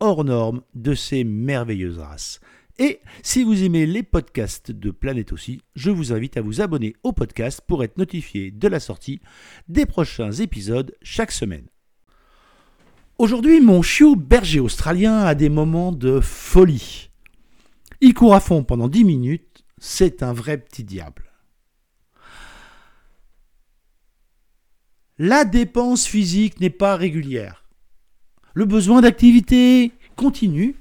hors norme de ces merveilleuses races. Et si vous aimez les podcasts de Planète aussi, je vous invite à vous abonner au podcast pour être notifié de la sortie des prochains épisodes chaque semaine. Aujourd'hui, mon chiot berger australien a des moments de folie. Il court à fond pendant 10 minutes, c'est un vrai petit diable. La dépense physique n'est pas régulière. Le besoin d'activité continue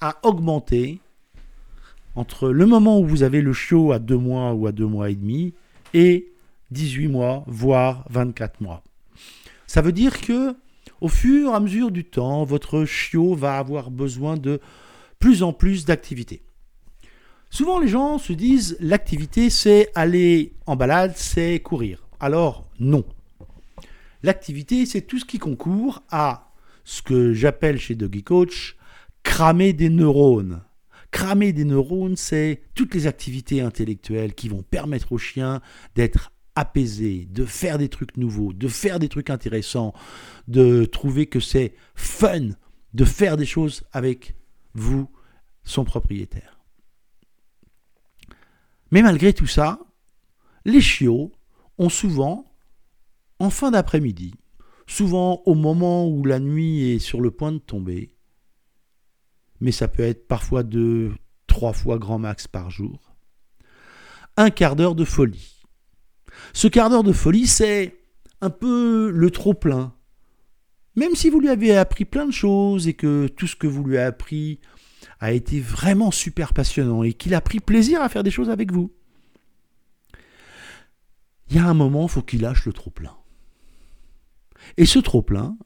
à augmenter entre le moment où vous avez le chiot à 2 mois ou à 2 mois et demi et 18 mois, voire 24 mois. Ça veut dire que au fur et à mesure du temps, votre chiot va avoir besoin de plus en plus d'activité. Souvent les gens se disent l'activité c'est aller en balade, c'est courir. Alors non. L'activité c'est tout ce qui concourt à ce que j'appelle chez Doggy Coach cramer des neurones. Cramer des neurones, c'est toutes les activités intellectuelles qui vont permettre au chien d'être apaisé, de faire des trucs nouveaux, de faire des trucs intéressants, de trouver que c'est fun de faire des choses avec vous, son propriétaire. Mais malgré tout ça, les chiots ont souvent, en fin d'après-midi, souvent au moment où la nuit est sur le point de tomber, mais ça peut être parfois deux, trois fois grand max par jour, un quart d'heure de folie. Ce quart d'heure de folie, c'est un peu le trop-plein. Même si vous lui avez appris plein de choses et que tout ce que vous lui avez appris a été vraiment super passionnant et qu'il a pris plaisir à faire des choses avec vous. Il y a un moment, il faut qu'il lâche le trop-plein. Et ce trop-plein,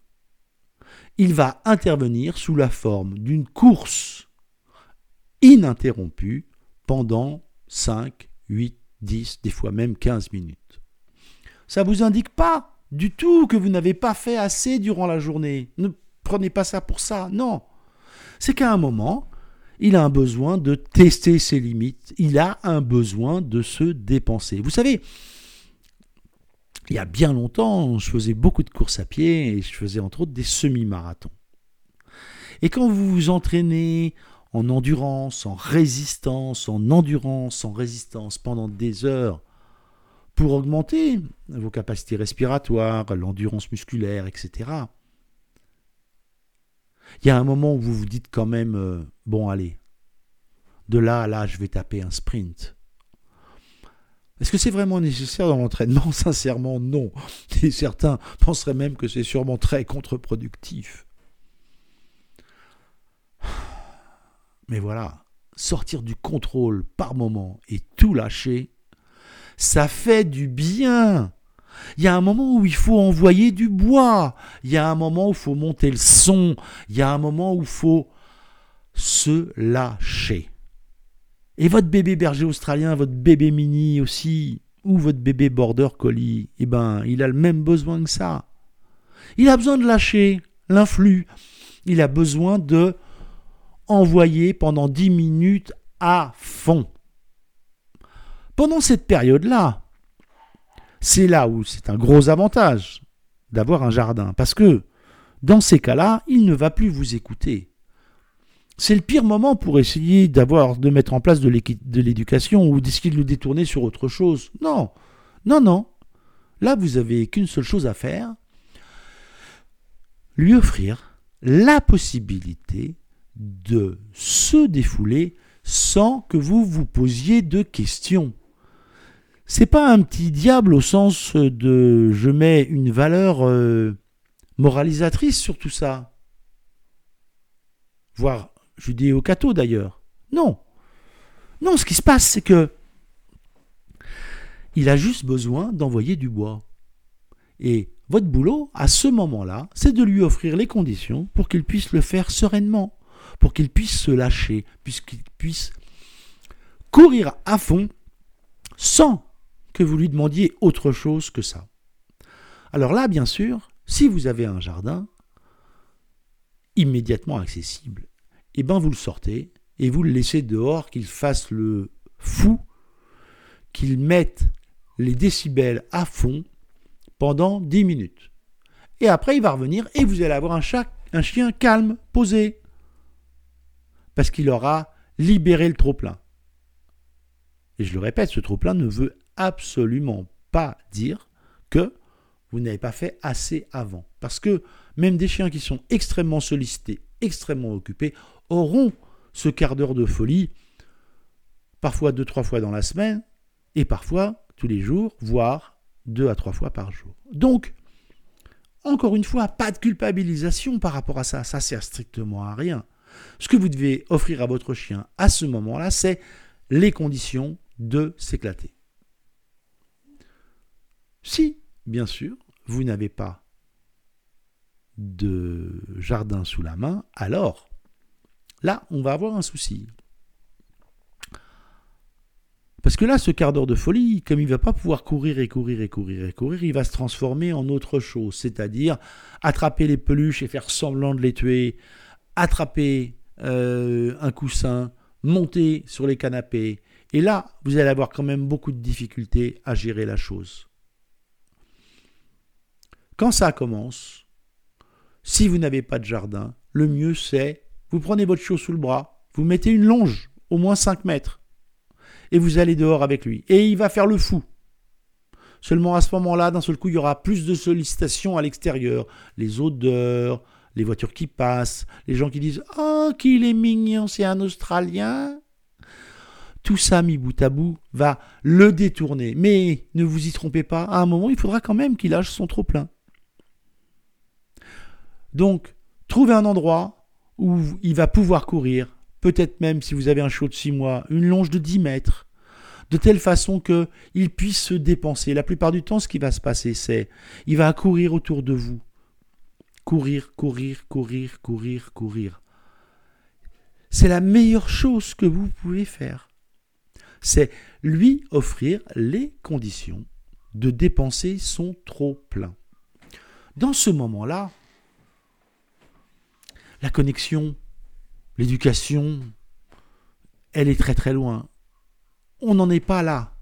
il va intervenir sous la forme d'une course ininterrompue pendant 5, 8, 10, des fois même 15 minutes. Ça ne vous indique pas du tout que vous n'avez pas fait assez durant la journée. Ne prenez pas ça pour ça, non. C'est qu'à un moment, il a un besoin de tester ses limites, il a un besoin de se dépenser. Vous savez, il y a bien longtemps, je faisais beaucoup de courses à pied et je faisais entre autres des semi-marathons. Et quand vous vous entraînez en endurance, en résistance, en endurance, en résistance pendant des heures pour augmenter vos capacités respiratoires, l'endurance musculaire, etc. Il y a un moment où vous vous dites quand même, euh, bon allez, de là à là, je vais taper un sprint. Est-ce que c'est vraiment nécessaire dans l'entraînement? Sincèrement, non. Et certains penseraient même que c'est sûrement très contre-productif. Mais voilà, sortir du contrôle par moment et tout lâcher, ça fait du bien. Il y a un moment où il faut envoyer du bois. Il y a un moment où il faut monter le son. Il y a un moment où il faut se lâcher. Et votre bébé berger australien, votre bébé mini aussi, ou votre bébé border collie, eh ben, il a le même besoin que ça. Il a besoin de lâcher l'influx. Il a besoin de envoyer pendant 10 minutes à fond. Pendant cette période-là, c'est là où c'est un gros avantage d'avoir un jardin. Parce que dans ces cas-là, il ne va plus vous écouter c'est le pire moment pour essayer de mettre en place de l'éducation ou d'essayer de le détourner sur autre chose. Non, non, non. Là, vous avez qu'une seule chose à faire lui offrir la possibilité de se défouler sans que vous vous posiez de questions. C'est pas un petit diable au sens de je mets une valeur euh, moralisatrice sur tout ça. Voire judéo-catho d'ailleurs. Non. Non, ce qui se passe, c'est que il a juste besoin d'envoyer du bois. Et votre boulot, à ce moment-là, c'est de lui offrir les conditions pour qu'il puisse le faire sereinement. pour qu'il puisse se lâcher, puisqu'il puisse courir à fond sans que vous lui demandiez autre chose que ça. Alors là, bien sûr, si vous avez un jardin immédiatement accessible, eh ben vous le sortez et vous le laissez dehors, qu'il fasse le fou, qu'il mette les décibels à fond pendant 10 minutes. Et après, il va revenir et vous allez avoir un, chat, un chien calme, posé. Parce qu'il aura libéré le trop-plein. Et je le répète, ce trop-plein ne veut absolument pas dire que vous n'avez pas fait assez avant. Parce que même des chiens qui sont extrêmement sollicités, extrêmement occupés, auront ce quart d'heure de folie, parfois deux, trois fois dans la semaine, et parfois tous les jours, voire deux à trois fois par jour. Donc, encore une fois, pas de culpabilisation par rapport à ça, ça sert strictement à rien. Ce que vous devez offrir à votre chien à ce moment-là, c'est les conditions de s'éclater. Si, bien sûr, vous n'avez pas de jardin sous la main, alors là, on va avoir un souci. Parce que là, ce quart d'heure de folie, comme il ne va pas pouvoir courir et courir et courir et courir, il va se transformer en autre chose, c'est-à-dire attraper les peluches et faire semblant de les tuer, attraper euh, un coussin, monter sur les canapés. Et là, vous allez avoir quand même beaucoup de difficultés à gérer la chose. Quand ça commence, si vous n'avez pas de jardin, le mieux c'est, vous prenez votre chiot sous le bras, vous mettez une longe, au moins 5 mètres, et vous allez dehors avec lui. Et il va faire le fou. Seulement à ce moment-là, d'un seul coup, il y aura plus de sollicitations à l'extérieur. Les odeurs, les voitures qui passent, les gens qui disent Oh, qu'il est mignon, c'est un Australien. Tout ça, mis bout à bout, va le détourner. Mais ne vous y trompez pas, à un moment, il faudra quand même qu'il lâche son trop-plein. Donc, trouvez un endroit où il va pouvoir courir, peut-être même si vous avez un chiot de 6 mois, une longe de 10 mètres, de telle façon qu'il puisse se dépenser. La plupart du temps, ce qui va se passer, c'est il va courir autour de vous. Courir, courir, courir, courir, courir. C'est la meilleure chose que vous pouvez faire. C'est lui offrir les conditions de dépenser son trop plein. Dans ce moment-là, la connexion L'éducation, elle est très très loin. On n'en est pas là.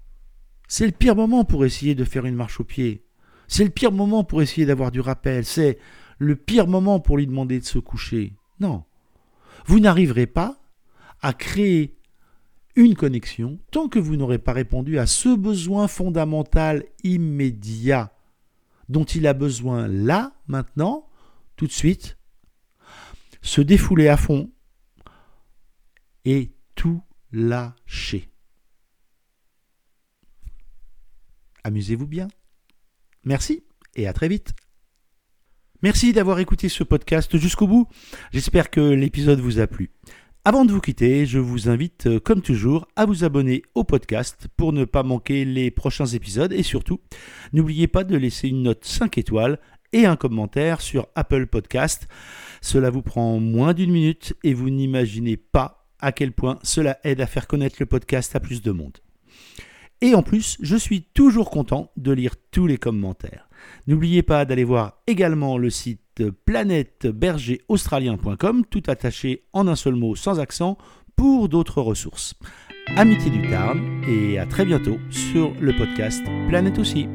C'est le pire moment pour essayer de faire une marche au pied. C'est le pire moment pour essayer d'avoir du rappel. C'est le pire moment pour lui demander de se coucher. Non. Vous n'arriverez pas à créer une connexion tant que vous n'aurez pas répondu à ce besoin fondamental immédiat dont il a besoin là, maintenant, tout de suite, se défouler à fond et tout lâcher. Amusez-vous bien. Merci et à très vite. Merci d'avoir écouté ce podcast jusqu'au bout. J'espère que l'épisode vous a plu. Avant de vous quitter, je vous invite, euh, comme toujours, à vous abonner au podcast pour ne pas manquer les prochains épisodes et surtout, n'oubliez pas de laisser une note 5 étoiles et un commentaire sur Apple Podcast. Cela vous prend moins d'une minute et vous n'imaginez pas à quel point cela aide à faire connaître le podcast à plus de monde. Et en plus, je suis toujours content de lire tous les commentaires. N'oubliez pas d'aller voir également le site planètebergeraustralien.com, tout attaché en un seul mot sans accent, pour d'autres ressources. Amitié du Tarn et à très bientôt sur le podcast Planète aussi.